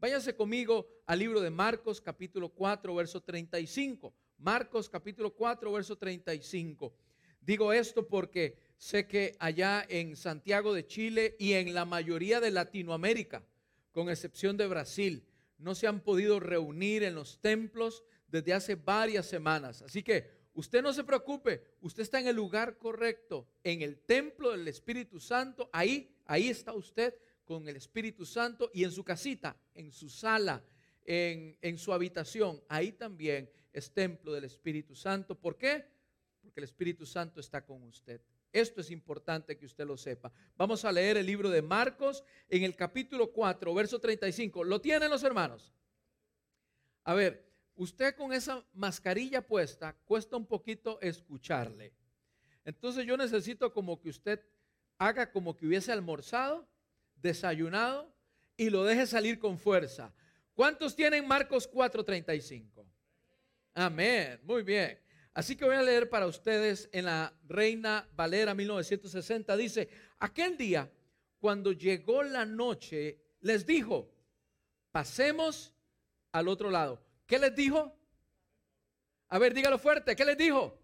Váyase conmigo al libro de Marcos capítulo 4, verso 35. Marcos capítulo 4, verso 35. Digo esto porque sé que allá en Santiago de Chile y en la mayoría de Latinoamérica, con excepción de Brasil, no se han podido reunir en los templos desde hace varias semanas. Así que usted no se preocupe, usted está en el lugar correcto, en el templo del Espíritu Santo, ahí, ahí está usted con el Espíritu Santo y en su casita, en su sala, en, en su habitación, ahí también es templo del Espíritu Santo. ¿Por qué? Porque el Espíritu Santo está con usted. Esto es importante que usted lo sepa. Vamos a leer el libro de Marcos en el capítulo 4, verso 35. ¿Lo tienen los hermanos? A ver, usted con esa mascarilla puesta, cuesta un poquito escucharle. Entonces yo necesito como que usted haga como que hubiese almorzado, desayunado y lo deje salir con fuerza. ¿Cuántos tienen Marcos 4:35? Amén, muy bien. Así que voy a leer para ustedes en la Reina Valera 1960. Dice, aquel día, cuando llegó la noche, les dijo, pasemos al otro lado. ¿Qué les dijo? A ver, dígalo fuerte, ¿qué les dijo?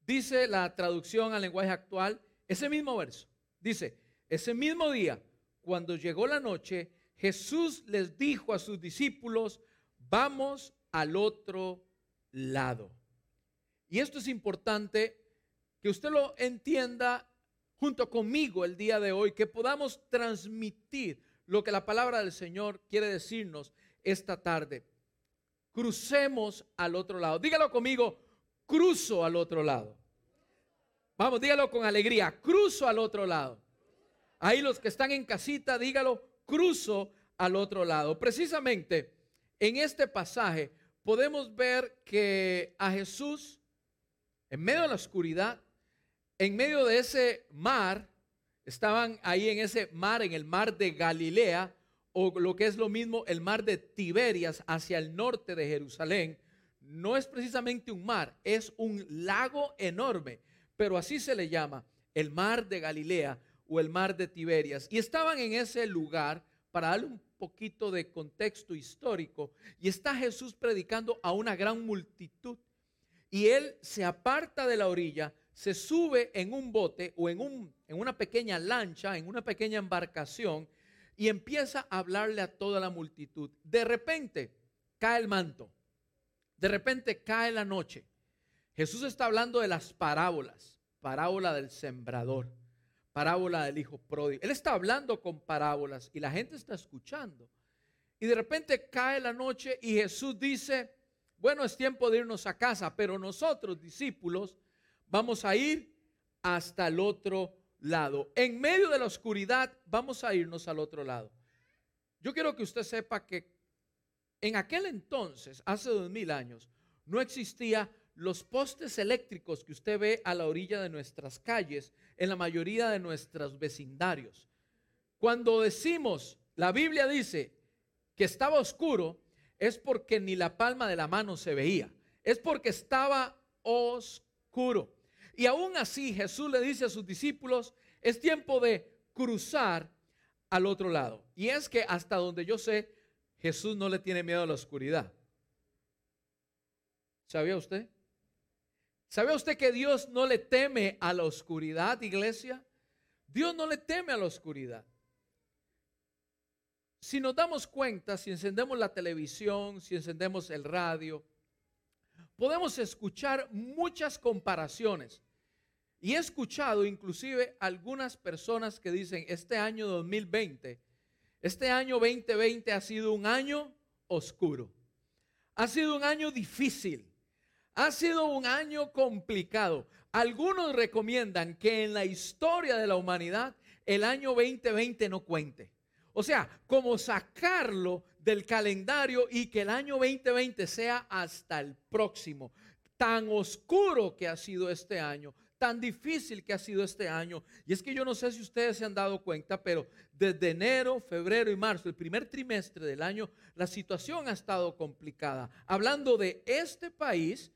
Dice la traducción al lenguaje actual, ese mismo verso. Dice, ese mismo día, cuando llegó la noche, Jesús les dijo a sus discípulos, vamos al otro lado. Y esto es importante que usted lo entienda junto conmigo el día de hoy, que podamos transmitir lo que la palabra del Señor quiere decirnos esta tarde. Crucemos al otro lado. Dígalo conmigo, cruzo al otro lado. Vamos, dígalo con alegría, cruzo al otro lado. Ahí los que están en casita, dígalo, cruzo al otro lado. Precisamente en este pasaje podemos ver que a Jesús, en medio de la oscuridad, en medio de ese mar, estaban ahí en ese mar, en el mar de Galilea, o lo que es lo mismo, el mar de Tiberias hacia el norte de Jerusalén. No es precisamente un mar, es un lago enorme, pero así se le llama, el mar de Galilea o el mar de Tiberias. Y estaban en ese lugar, para darle un poquito de contexto histórico, y está Jesús predicando a una gran multitud. Y él se aparta de la orilla, se sube en un bote o en, un, en una pequeña lancha, en una pequeña embarcación, y empieza a hablarle a toda la multitud. De repente cae el manto, de repente cae la noche. Jesús está hablando de las parábolas, parábola del sembrador parábola del hijo pródigo. Él está hablando con parábolas y la gente está escuchando. Y de repente cae la noche y Jesús dice, bueno, es tiempo de irnos a casa, pero nosotros, discípulos, vamos a ir hasta el otro lado. En medio de la oscuridad, vamos a irnos al otro lado. Yo quiero que usted sepa que en aquel entonces, hace dos mil años, no existía los postes eléctricos que usted ve a la orilla de nuestras calles, en la mayoría de nuestros vecindarios. Cuando decimos, la Biblia dice que estaba oscuro, es porque ni la palma de la mano se veía, es porque estaba oscuro. Y aún así Jesús le dice a sus discípulos, es tiempo de cruzar al otro lado. Y es que hasta donde yo sé, Jesús no le tiene miedo a la oscuridad. ¿Sabía usted? ¿Sabe usted que Dios no le teme a la oscuridad, iglesia? Dios no le teme a la oscuridad. Si nos damos cuenta, si encendemos la televisión, si encendemos el radio, podemos escuchar muchas comparaciones. Y he escuchado inclusive algunas personas que dicen, este año 2020, este año 2020 ha sido un año oscuro. Ha sido un año difícil. Ha sido un año complicado. Algunos recomiendan que en la historia de la humanidad el año 2020 no cuente. O sea, como sacarlo del calendario y que el año 2020 sea hasta el próximo. Tan oscuro que ha sido este año, tan difícil que ha sido este año. Y es que yo no sé si ustedes se han dado cuenta, pero desde enero, febrero y marzo, el primer trimestre del año, la situación ha estado complicada. Hablando de este país,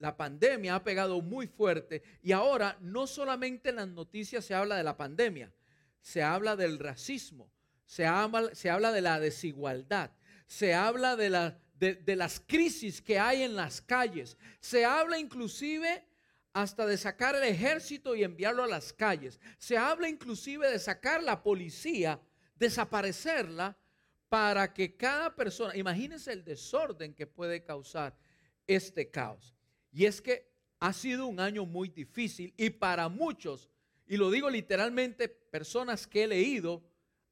la pandemia ha pegado muy fuerte y ahora no solamente en las noticias se habla de la pandemia, se habla del racismo, se habla, se habla de la desigualdad, se habla de, la, de, las crisis que hay en las calles, se habla inclusive hasta de sacar el ejército y enviarlo a las calles. Se habla inclusive de sacar la policía, desaparecerla, para que cada persona, imagínense el desorden que puede causar este caos. Y es que ha sido un año muy difícil y para muchos, y lo digo literalmente, personas que he leído,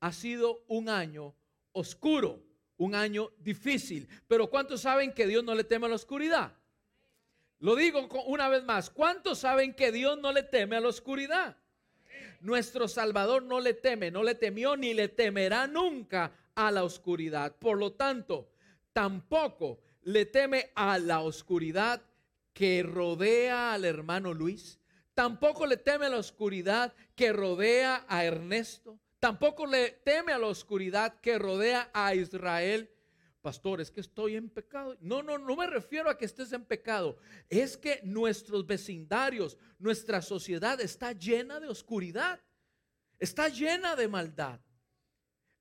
ha sido un año oscuro, un año difícil. Pero ¿cuántos saben que Dios no le teme a la oscuridad? Lo digo una vez más, ¿cuántos saben que Dios no le teme a la oscuridad? Nuestro Salvador no le teme, no le temió ni le temerá nunca a la oscuridad. Por lo tanto, tampoco le teme a la oscuridad que rodea al hermano Luis. Tampoco le teme a la oscuridad que rodea a Ernesto. Tampoco le teme a la oscuridad que rodea a Israel. Pastor, es que estoy en pecado. No, no, no me refiero a que estés en pecado. Es que nuestros vecindarios, nuestra sociedad está llena de oscuridad. Está llena de maldad.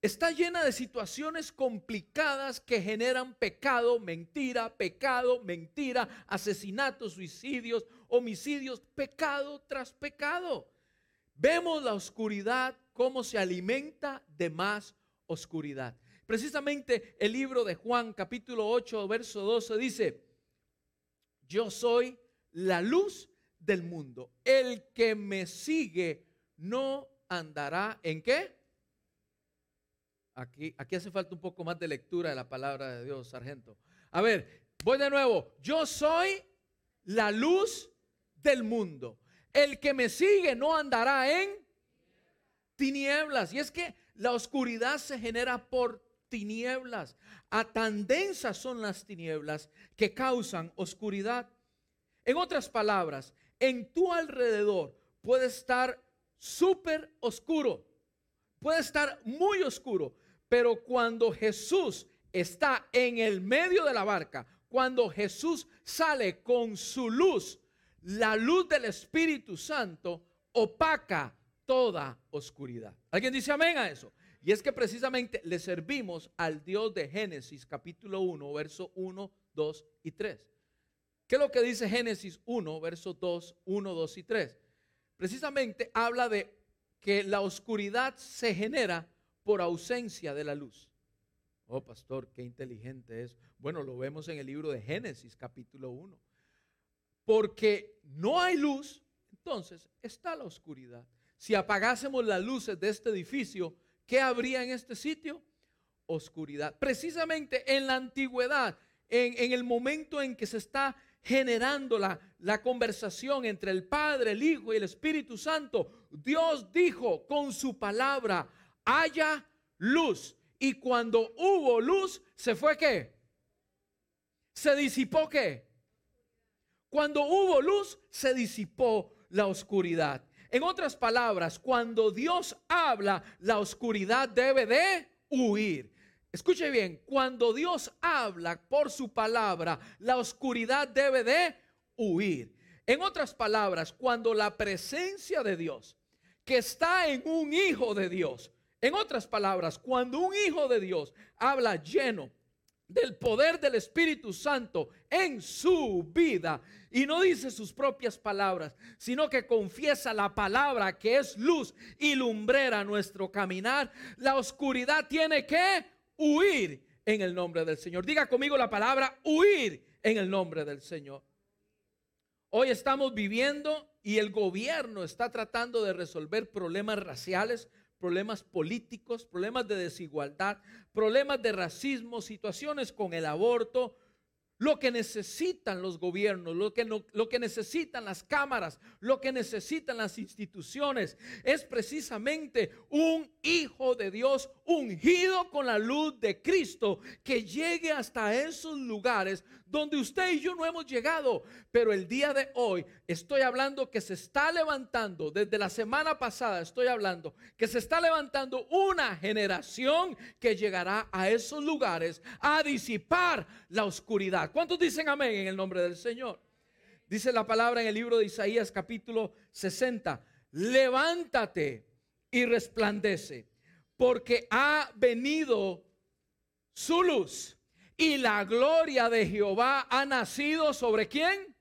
Está llena de situaciones complicadas que generan pecado, mentira, pecado, mentira, asesinatos, suicidios, homicidios, pecado tras pecado. Vemos la oscuridad cómo se alimenta de más oscuridad. Precisamente el libro de Juan capítulo 8 verso 12 dice, yo soy la luz del mundo. El que me sigue no andará en qué? Aquí, hace falta un poco más de lectura de la palabra de Dios, sargento. A ver, voy de nuevo. Yo soy la luz del mundo. El que me sigue no andará en tinieblas. Y es que la oscuridad se genera por tinieblas. A tan densas son las tinieblas que causan oscuridad. En otras palabras, en tu alrededor puede estar súper oscuro, puede estar muy oscuro, pero cuando Jesús está en el medio de la barca, cuando Jesús sale con su luz, la luz del Espíritu Santo opaca toda oscuridad. ¿Alguien dice amén a eso? Y es que precisamente le servimos al Dios de Génesis capítulo 1, verso 1, 2 y 3. ¿Qué es lo que dice Génesis 1, verso 2, 1, 2 y 3? Precisamente habla de que la oscuridad se genera por ausencia de la luz. Oh, pastor, qué inteligente es. Bueno, lo vemos en el libro de Génesis capítulo 1. Porque no hay luz, entonces está la oscuridad. Si apagásemos las luces de este edificio, ¿qué habría en este sitio? Oscuridad. Precisamente en la antigüedad, en, el momento en que se está generando la, la conversación entre el Padre, el Hijo y el Espíritu Santo, Dios dijo con su palabra, haya luz. Y cuando hubo luz, ¿se fue qué? ¿Se disipó qué? Cuando hubo luz, se disipó la oscuridad. En otras palabras, cuando Dios habla, la oscuridad debe de huir. Escuche bien, cuando Dios habla por su palabra, la oscuridad debe de huir. En otras palabras, cuando la presencia de Dios, que está en un hijo de Dios, en otras palabras, cuando un hijo de Dios habla lleno del poder del Espíritu Santo en su vida y no dice sus propias palabras, sino que confiesa la palabra que es luz y lumbrera nuestro caminar, la oscuridad tiene que huir en el nombre del Señor. Diga conmigo la palabra huir en el nombre del Señor. Hoy estamos viviendo y el gobierno está tratando de resolver problemas raciales, problemas políticos, problemas de desigualdad, problemas de racismo, situaciones con el aborto, lo que necesitan los gobiernos, lo que, lo que necesitan las cámaras, lo que necesitan las instituciones, es precisamente un hijo de Dios ungido con la luz de Cristo que llegue hasta esos lugares donde usted y yo no hemos llegado. Pero el día de hoy estoy hablando que se está levantando, desde la semana pasada estoy hablando, que se está levantando una generación que llegará a esos lugares a disipar la oscuridad. ¿Cuántos dicen amén en el nombre del Señor? Dice la palabra en el libro de Isaías capítulo 60, levántate y resplandece porque ha venido su luz y la gloria de Jehová ha nacido sobre quién?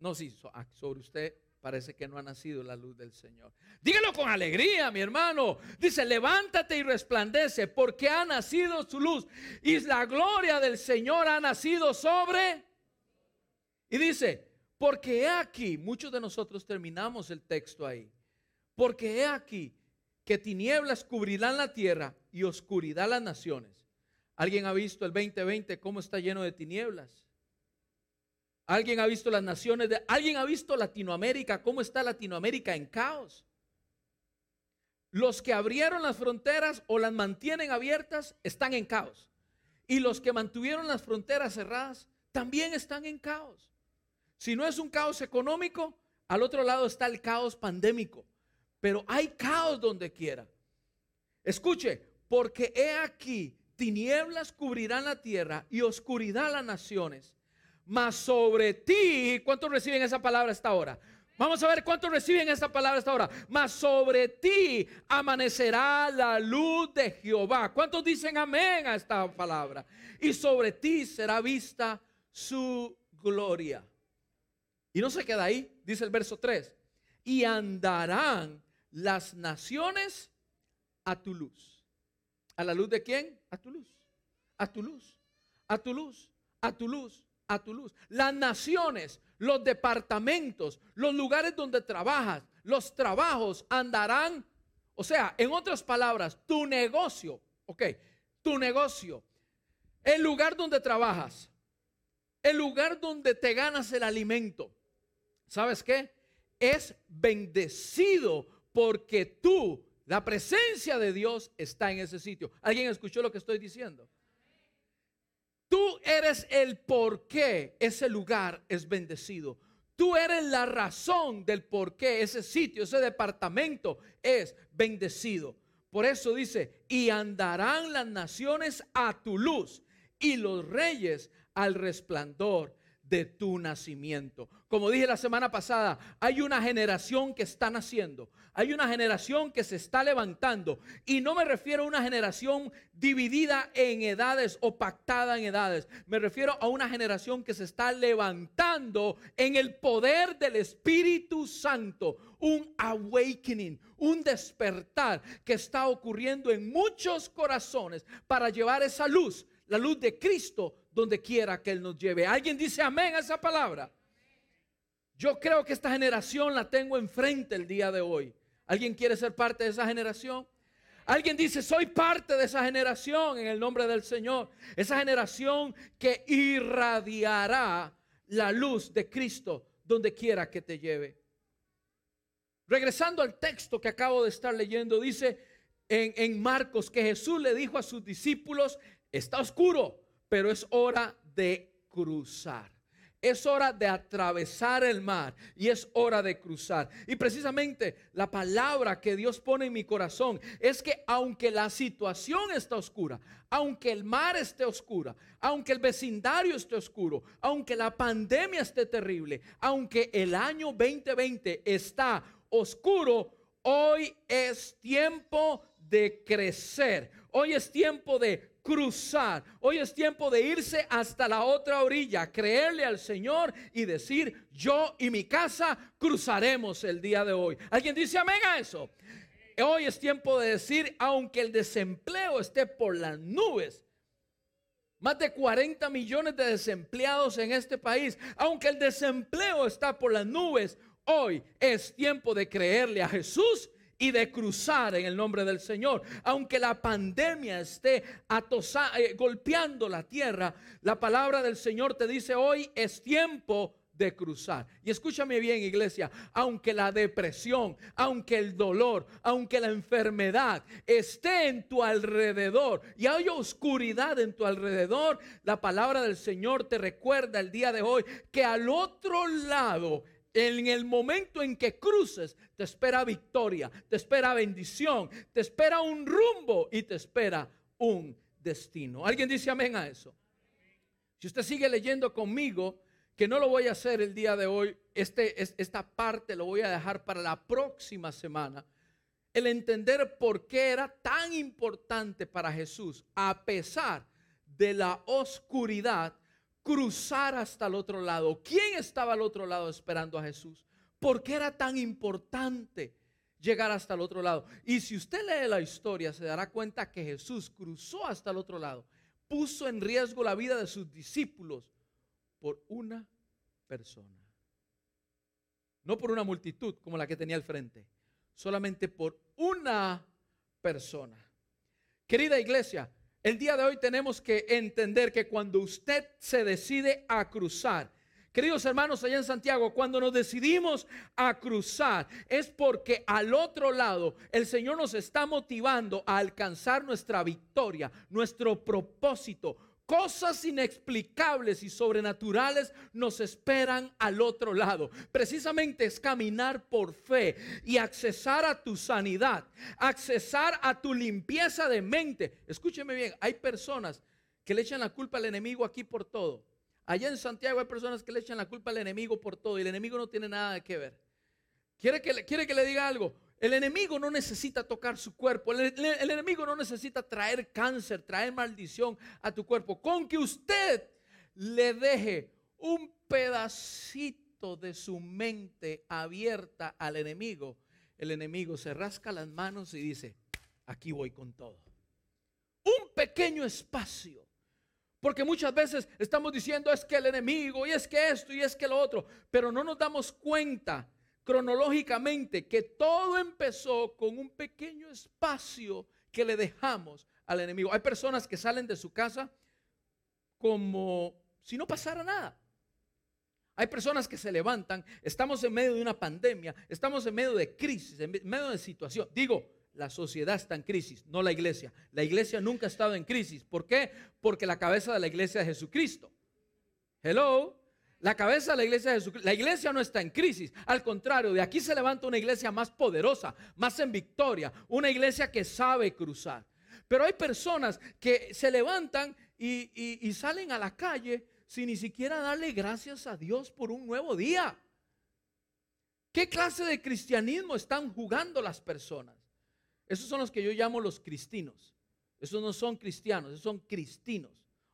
No, sí, ah, sobre usted parece que no ha nacido la luz del Señor. Dígalo con alegría, mi hermano. Dice, levántate y resplandece porque ha nacido su luz y la gloria del Señor ha nacido sobre. Y dice, porque he aquí, muchos de nosotros terminamos el texto ahí, porque he aquí que tinieblas cubrirán la tierra y oscuridad las naciones. ¿Alguien ha visto el 2020 cómo está lleno de tinieblas? ¿Alguien ha visto las naciones de... ¿Alguien ha visto Latinoamérica? ¿Cómo está Latinoamérica en caos? Los que abrieron las fronteras o las mantienen abiertas están en caos. Y los que mantuvieron las fronteras cerradas también están en caos. Si no es un caos económico, al otro lado está el caos pandémico. Pero hay caos donde quiera. Escuche, porque he aquí, tinieblas cubrirán la tierra y oscuridad las naciones mas sobre ti, ¿cuántos reciben esa palabra esta hora? Vamos a ver cuántos reciben esa palabra esta hora. Mas sobre ti amanecerá la luz de Jehová. ¿Cuántos dicen amén a esta palabra? Y sobre ti será vista su gloria. Y no se queda ahí, dice el verso 3. Y andarán las naciones a tu luz. ¿A la luz de quién? A tu luz. A tu luz. A tu luz. A tu luz a tu luz. Las naciones, los departamentos, los lugares donde trabajas, los trabajos andarán, o sea, en otras palabras, tu negocio, ok, tu negocio, el lugar donde trabajas, el lugar donde te ganas el alimento, ¿sabes qué? Es bendecido porque tú, la presencia de Dios está en ese sitio. ¿Alguien escuchó lo que estoy diciendo? Tú eres el por qué ese lugar es bendecido. Tú eres la razón del por qué ese sitio, ese departamento es bendecido. Por eso dice, y andarán las naciones a tu luz y los reyes al resplandor de tu nacimiento. Como dije la semana pasada, hay una generación que está naciendo, hay una generación que se está levantando. Y no me refiero a una generación dividida en edades o pactada en edades, me refiero a una generación que se está levantando en el poder del Espíritu Santo, un awakening, un despertar que está ocurriendo en muchos corazones para llevar esa luz, la luz de Cristo donde quiera que Él nos lleve. ¿Alguien dice amén a esa palabra? Yo creo que esta generación la tengo enfrente el día de hoy. ¿Alguien quiere ser parte de esa generación? Alguien dice, soy parte de esa generación en el nombre del Señor. Esa generación que irradiará la luz de Cristo donde quiera que te lleve. Regresando al texto que acabo de estar leyendo, dice en, en Marcos que Jesús le dijo a sus discípulos, está oscuro, pero es hora de cruzar. Es hora de atravesar el mar y es hora de cruzar. Y precisamente la palabra que Dios pone en mi corazón es que aunque la situación está oscura, aunque el mar esté oscura, aunque el vecindario esté oscuro, aunque la pandemia esté terrible, aunque el año 2020 está oscuro, hoy es tiempo de crecer. Hoy es tiempo de cruzar. Hoy es tiempo de irse hasta la otra orilla, creerle al Señor y decir, yo y mi casa cruzaremos el día de hoy. ¿Alguien dice amén a eso? Hoy es tiempo de decir, aunque el desempleo esté por las nubes, más de 40 millones de desempleados en este país, aunque el desempleo está por las nubes, hoy es tiempo de creerle a Jesús y de cruzar en el nombre del Señor. Aunque la pandemia esté eh, golpeando la tierra, la palabra del Señor te dice hoy es tiempo de cruzar. Y escúchame bien, iglesia, aunque la depresión, aunque el dolor, aunque la enfermedad esté en tu alrededor y hay oscuridad en tu alrededor, la palabra del Señor te recuerda el día de hoy que al otro lado en el momento en que cruces, te espera victoria, te espera bendición, te espera un rumbo y te espera un destino. ¿Alguien dice amén a eso? Si usted sigue leyendo conmigo, que no lo voy a hacer el día de hoy, este, esta parte lo voy a dejar para la próxima semana. el entender por qué era tan importante para Jesús, a pesar de la oscuridad, cruzar hasta el otro lado. ¿Quién estaba al otro lado esperando a Jesús? ¿Por qué era tan importante llegar hasta el otro lado? Y si usted lee la historia, se dará cuenta que Jesús cruzó hasta el otro lado, puso en riesgo la vida de sus discípulos por una persona. No por una multitud como la que tenía al frente, solamente por una persona. Querida iglesia, el día de hoy tenemos que entender que cuando usted se decide a cruzar, queridos hermanos allá en Santiago, cuando nos decidimos a cruzar, es porque al otro lado el Señor nos está motivando a alcanzar nuestra victoria, nuestro propósito, Cosas inexplicables y sobrenaturales nos esperan al otro lado. Precisamente es caminar por fe y accesar a tu sanidad, accesar a tu limpieza de mente. Escúcheme bien, hay personas que le echan la culpa al enemigo aquí por todo. Allá en Santiago hay personas que le echan la culpa al enemigo por todo y el enemigo no tiene nada que ver. ¿Quiere que le, quiere que le diga algo? El enemigo no necesita tocar su cuerpo. El, enemigo no necesita traer cáncer, traer maldición a tu cuerpo. Con que usted le deje un pedacito de su mente abierta al enemigo, el enemigo se rasca las manos y dice, aquí voy con todo. Un pequeño espacio. Porque muchas veces estamos diciendo es que el enemigo y es que esto y es que lo otro, pero no nos damos cuenta cronológicamente que todo empezó con un pequeño espacio que le dejamos al enemigo. Hay personas que salen de su casa como si no pasara nada. Hay personas que se levantan, estamos en medio de una pandemia, estamos en medio de crisis, en medio de situación. Digo, la sociedad está en crisis, no la iglesia. La iglesia nunca ha estado en crisis. ¿Por qué? Porque la cabeza de la iglesia es Jesucristo. Hello. La cabeza de la iglesia de Jesucristo. La iglesia no está en crisis. Al contrario, de aquí se levanta una iglesia más poderosa, más en victoria. Una iglesia que sabe cruzar. Pero hay personas que se levantan y, salen a la calle sin ni siquiera darle gracias a Dios por un nuevo día. ¿Qué clase de cristianismo están jugando las personas? Esos son los que yo llamo los cristinos. Esos no son cristianos, esos son cristinos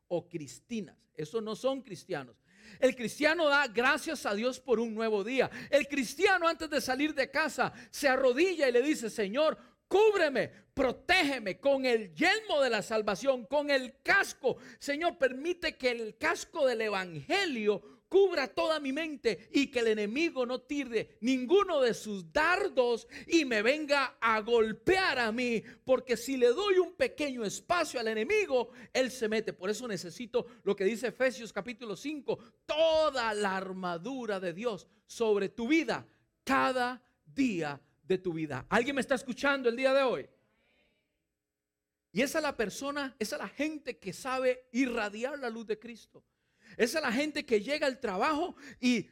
o cristinas. Esos no son cristianos. El cristiano da gracias a Dios por un nuevo día. El cristiano antes de salir de casa se arrodilla y le dice, Señor, cúbreme, protégeme con el yelmo de la salvación, con el casco. Señor, permite que el casco del Evangelio cubra toda mi mente y que el enemigo no tire ninguno de sus dardos y me venga a golpear a mí, porque si le doy un pequeño espacio al enemigo, él se mete. Por eso necesito lo que dice Efesios capítulo 5, toda la armadura de Dios sobre tu vida, cada día de tu vida. ¿Alguien me está escuchando el día de hoy? Y esa es la persona, esa es la gente que sabe irradiar la luz de Cristo. Esa es la gente que llega al trabajo y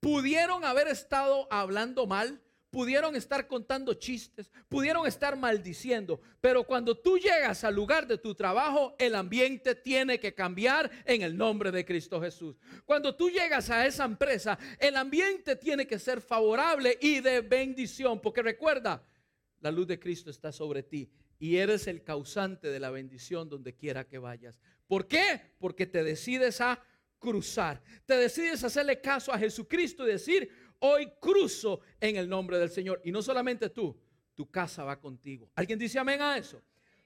pudieron haber estado hablando mal, pudieron estar contando chistes, pudieron estar maldiciendo, pero cuando tú llegas al lugar de tu trabajo, el ambiente tiene que cambiar en el nombre de Cristo Jesús. Cuando tú llegas a esa empresa, el ambiente tiene que ser favorable y de bendición, porque recuerda, la luz de Cristo está sobre ti y eres el causante de la bendición donde quiera que vayas. ¿Por qué? Porque te decides a cruzar. Te decides a hacerle caso a Jesucristo y decir, hoy cruzo en el nombre del Señor. Y no solamente tú, tu casa va contigo. ¿Alguien dice amén a eso?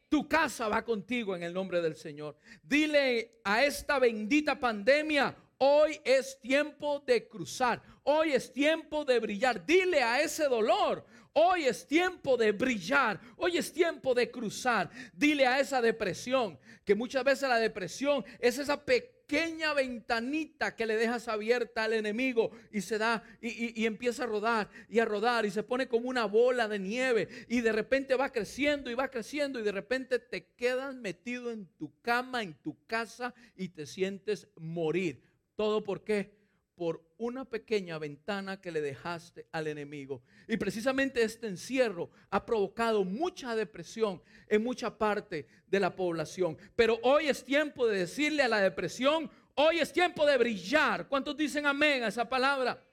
Tu casa va contigo en el nombre del Señor. Dile a esta bendita pandemia, hoy es tiempo de cruzar. Hoy es tiempo de brillar. Dile a ese dolor, Hoy es tiempo de brillar. Hoy es tiempo de cruzar. Dile a esa depresión, que muchas veces la depresión es esa pequeña ventanita que le dejas abierta al enemigo y se da y, empieza a rodar y a rodar y se pone como una bola de nieve y de repente va creciendo y va creciendo y de repente te quedas metido en tu cama, en tu casa y te sientes morir. ¿Todo por qué? por una pequeña ventana que le dejaste al enemigo. Y precisamente este encierro ha provocado mucha depresión en mucha parte de la población. Pero hoy es tiempo de decirle a la depresión, hoy es tiempo de brillar. ¿Cuántos dicen amén a esa palabra?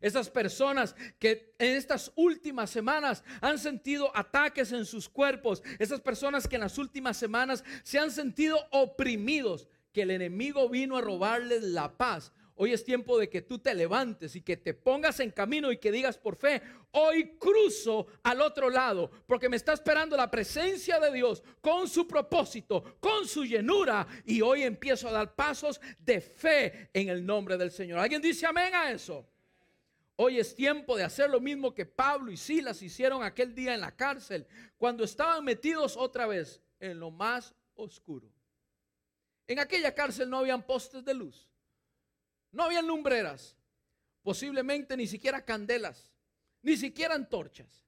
Esas personas que en estas últimas semanas han sentido ataques en sus cuerpos. Esas personas que en las últimas semanas se han sentido oprimidos. Que el enemigo vino a robarles la paz. Hoy es tiempo de que tú te levantes y que te pongas en camino y que digas por fe, hoy cruzo al otro lado, porque me está esperando la presencia de Dios con su propósito, con su llenura, y hoy empiezo a dar pasos de fe en el nombre del Señor. ¿Alguien dice amén a eso? Hoy es tiempo de hacer lo mismo que Pablo y Silas hicieron aquel día en la cárcel, cuando estaban metidos otra vez en lo más oscuro. En aquella cárcel no habían postes de luz. No había lumbreras, posiblemente ni siquiera candelas, ni siquiera antorchas.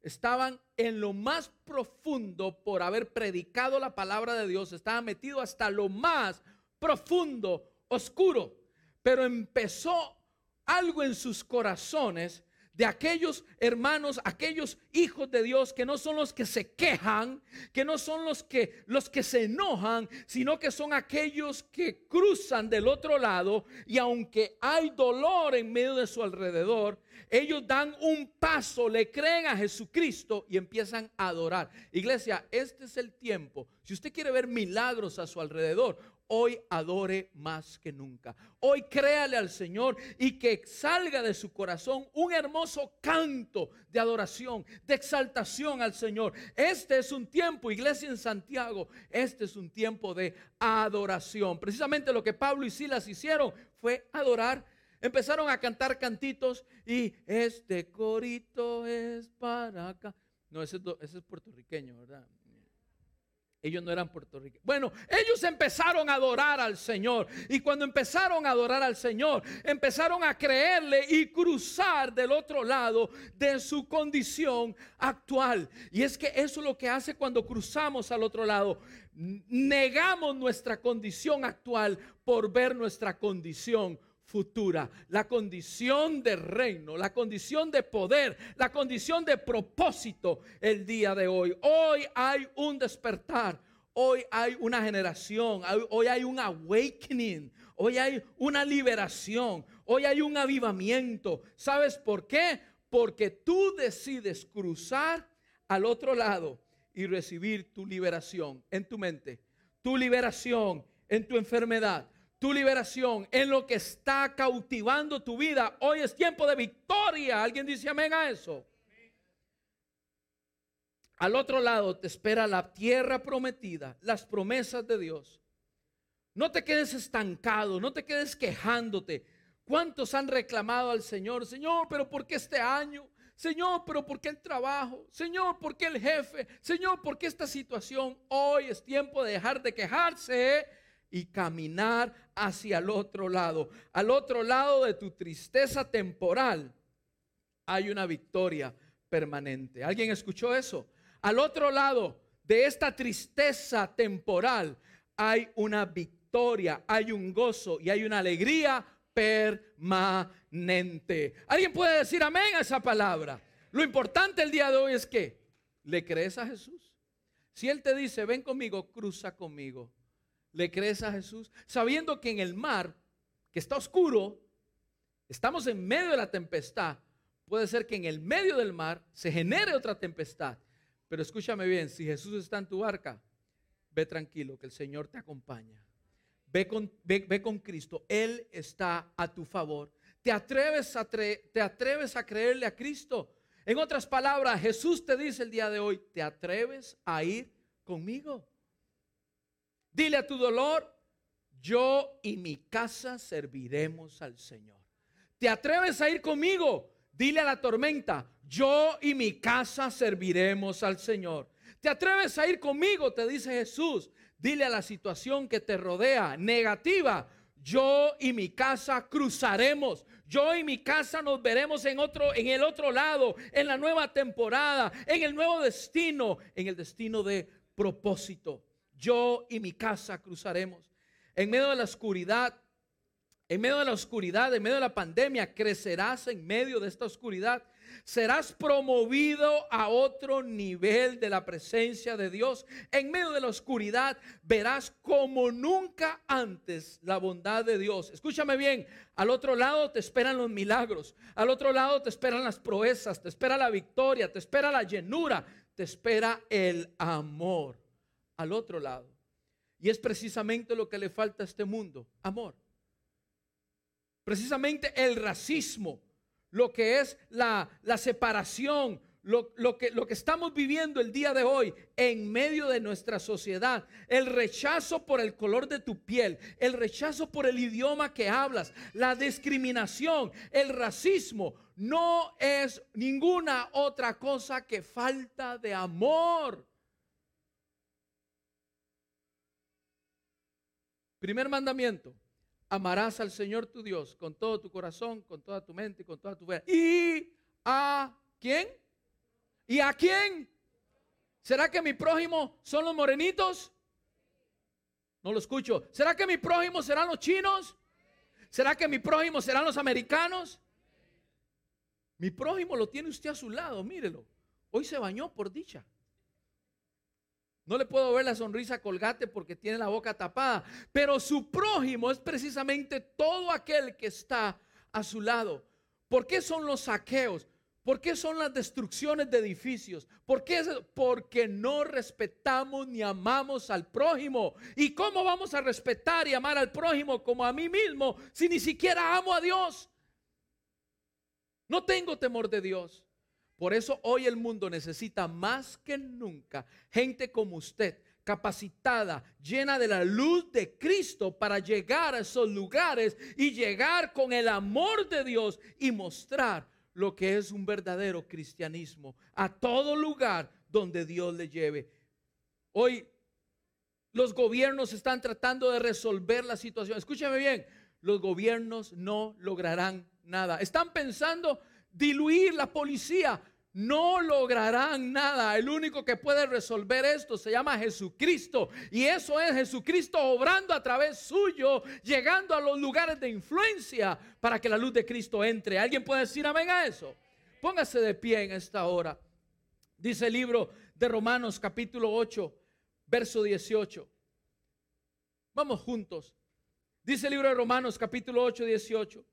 Estaban en lo más profundo por haber predicado la palabra de Dios. Estaban metidos hasta lo más profundo, oscuro. Pero empezó algo en sus corazones de aquellos hermanos, aquellos hijos de Dios que no son los que se quejan, que no son los que los que se enojan, sino que son aquellos que cruzan del otro lado y aunque hay dolor en medio de su alrededor, ellos dan un paso, le creen a Jesucristo y empiezan a adorar. Iglesia, este es el tiempo. Si usted quiere ver milagros a su alrededor, hoy adore más que nunca. Hoy créale al Señor y que salga de su corazón un hermoso canto de adoración, de exaltación al Señor. Este es un tiempo, iglesia en Santiago, este es un tiempo de adoración. Precisamente lo que Pablo y Silas hicieron fue adorar. Empezaron a cantar cantitos y este corito es para acá. No, ese, ese es puertorriqueño, ¿verdad? Ellos no eran puertorriqueños. Bueno, ellos empezaron a adorar al Señor. Y cuando empezaron a adorar al Señor, empezaron a creerle y cruzar del otro lado de su condición actual. Y es que eso es lo que hace cuando cruzamos al otro lado. Negamos nuestra condición actual por ver nuestra condición futura, la condición de reino, la condición de poder, la condición de propósito el día de hoy. Hoy hay un despertar, hoy hay una generación, hoy hay un awakening, hoy hay una liberación, hoy hay un avivamiento. ¿Sabes por qué? Porque tú decides cruzar al otro lado y recibir tu liberación en tu mente, tu liberación en tu enfermedad, tu liberación, en lo que está cautivando tu vida. Hoy es tiempo de victoria. ¿Alguien dice amén a eso? Al otro lado te espera la tierra prometida, las promesas de Dios. No te quedes estancado, no te quedes quejándote. ¿Cuántos han reclamado al Señor? Señor, pero ¿por qué este año? Señor, pero ¿por qué el trabajo? Señor, ¿por qué el jefe? Señor, ¿por qué esta situación? Hoy es tiempo de dejar de quejarse y caminar hacia el otro lado. Al otro lado de tu tristeza temporal hay una victoria permanente. ¿Alguien escuchó eso? Al otro lado de esta tristeza temporal hay una victoria, hay un gozo y hay una alegría permanente. ¿Alguien puede decir amén a esa palabra? Lo importante el día de hoy es que le crees a Jesús. Si Él te dice, ven conmigo, cruza conmigo ¿Le crees a Jesús? Sabiendo que en el mar, que está oscuro, estamos en medio de la tempestad. Puede ser que en el medio del mar se genere otra tempestad. Pero escúchame bien, si Jesús está en tu barca, ve tranquilo, que el Señor te acompaña. Ve con, ve, con Cristo, Él está a tu favor. ¿Te atreves, a ¿Te atreves a creerle a Cristo? En otras palabras, Jesús te dice el día de hoy, ¿te atreves a ir conmigo? Dile a tu dolor, yo y mi casa serviremos al Señor. ¿Te atreves a ir conmigo? Dile a la tormenta, yo y mi casa serviremos al Señor. ¿Te atreves a ir conmigo? Te dice Jesús. Dile a la situación que te rodea, negativa, yo y mi casa cruzaremos. Yo y mi casa nos veremos en otro en el otro lado, en la nueva temporada, en el nuevo destino, en el destino de propósito yo y mi casa cruzaremos. En medio de la oscuridad, en medio de la oscuridad, en medio de la pandemia, crecerás en medio de esta oscuridad. Serás promovido a otro nivel de la presencia de Dios. En medio de la oscuridad verás como nunca antes la bondad de Dios. Escúchame bien, al otro lado te esperan los milagros, al otro lado te esperan las proezas, te espera la victoria, te espera la llenura, te espera el amor. Al otro lado. Y es precisamente lo que le falta a este mundo, amor. Precisamente el racismo, lo que es la, separación, lo, que, lo que estamos viviendo el día de hoy en medio de nuestra sociedad, el rechazo por el color de tu piel, el rechazo por el idioma que hablas, la discriminación, el racismo, no es ninguna otra cosa que falta de amor. Primer mandamiento, amarás al Señor tu Dios con todo tu corazón, con toda tu mente con toda tu fe. ¿Y a quién? ¿Y a quién? ¿Será que mi prójimo son los morenitos? No lo escucho. ¿Será que mi prójimo serán los chinos? ¿Será que mi prójimo serán los americanos? Mi prójimo lo tiene usted a su lado, mírelo. Hoy se bañó por dicha. No le puedo ver la sonrisa colgate porque tiene la boca tapada. Pero su prójimo es precisamente todo aquel que está a su lado. ¿Por qué son los saqueos? ¿Por qué son las destrucciones de edificios? ¿Por qué? Porque no respetamos ni amamos al prójimo. ¿Y cómo vamos a respetar y amar al prójimo como a mí mismo si ni siquiera amo a Dios? No tengo temor de Dios. Por eso hoy el mundo necesita más que nunca gente como usted, capacitada, llena de la luz de Cristo para llegar a esos lugares y llegar con el amor de Dios y mostrar lo que es un verdadero cristianismo a todo lugar donde Dios le lleve. Hoy los gobiernos están tratando de resolver la situación. Escúcheme bien, los gobiernos no lograrán nada. Están pensando diluir la policía no lograrán nada. El único que puede resolver esto se llama Jesucristo. Y eso es Jesucristo obrando a través suyo, llegando a los lugares de influencia para que la luz de Cristo entre. ¿Alguien puede decir amén a eso? Póngase de pie en esta hora. Dice el libro de Romanos capítulo 8, verso 18. Vamos juntos. Dice el libro de Romanos capítulo 8, 18.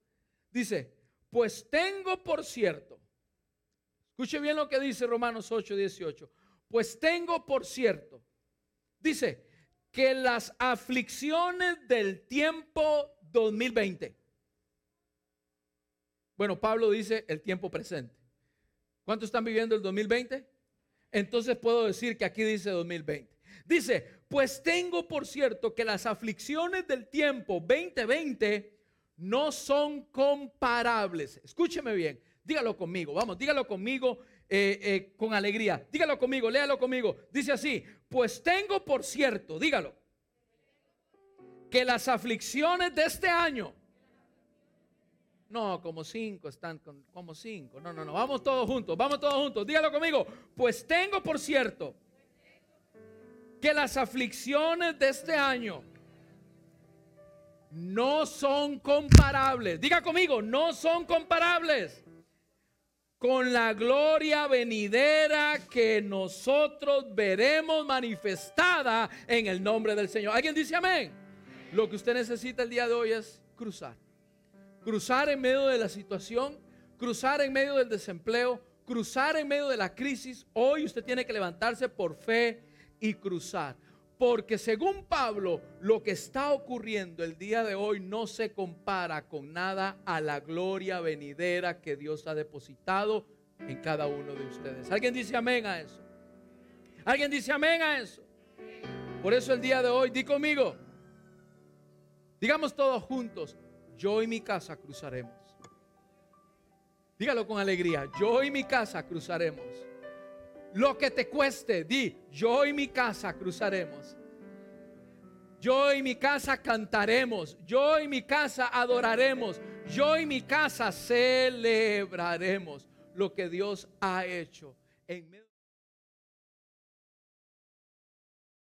Dice, pues tengo por cierto Escuche bien lo que dice Romanos 8, 18. Pues tengo por cierto, dice, que las aflicciones del tiempo 2020. Bueno, Pablo dice el tiempo presente. ¿Cuántos están viviendo el 2020? Entonces puedo decir que aquí dice 2020. Dice, pues tengo por cierto que las aflicciones del tiempo 2020 no son comparables. Escúcheme bien, Dígalo conmigo, vamos, dígalo conmigo eh, eh, con alegría. Dígalo conmigo, léalo conmigo. Dice así, pues tengo por cierto, dígalo, que las aflicciones de este año, no, como cinco, están como cinco, no, no, no, vamos todos juntos, vamos todos juntos, dígalo conmigo, pues tengo por cierto que las aflicciones de este año no son comparables. Diga conmigo, no son comparables con la gloria venidera que nosotros veremos manifestada en el nombre del Señor. ¿Alguien dice amén? Lo que usted necesita el día de hoy es cruzar. Cruzar en medio de la situación, cruzar en medio del desempleo, cruzar en medio de la crisis. Hoy usted tiene que levantarse por fe y cruzar. Porque según Pablo, lo que está ocurriendo el día de hoy no se compara con nada a la gloria venidera que Dios ha depositado en cada uno de ustedes. ¿Alguien dice amén a eso? ¿Alguien dice amén a eso? Por eso el día de hoy, di conmigo, digamos todos juntos, yo y mi casa cruzaremos. Dígalo con alegría, yo y mi casa cruzaremos. Lo que te cueste, di, yo y mi casa cruzaremos. Yo y mi casa cantaremos. Yo y mi casa adoraremos. Yo y mi casa celebraremos lo que Dios ha hecho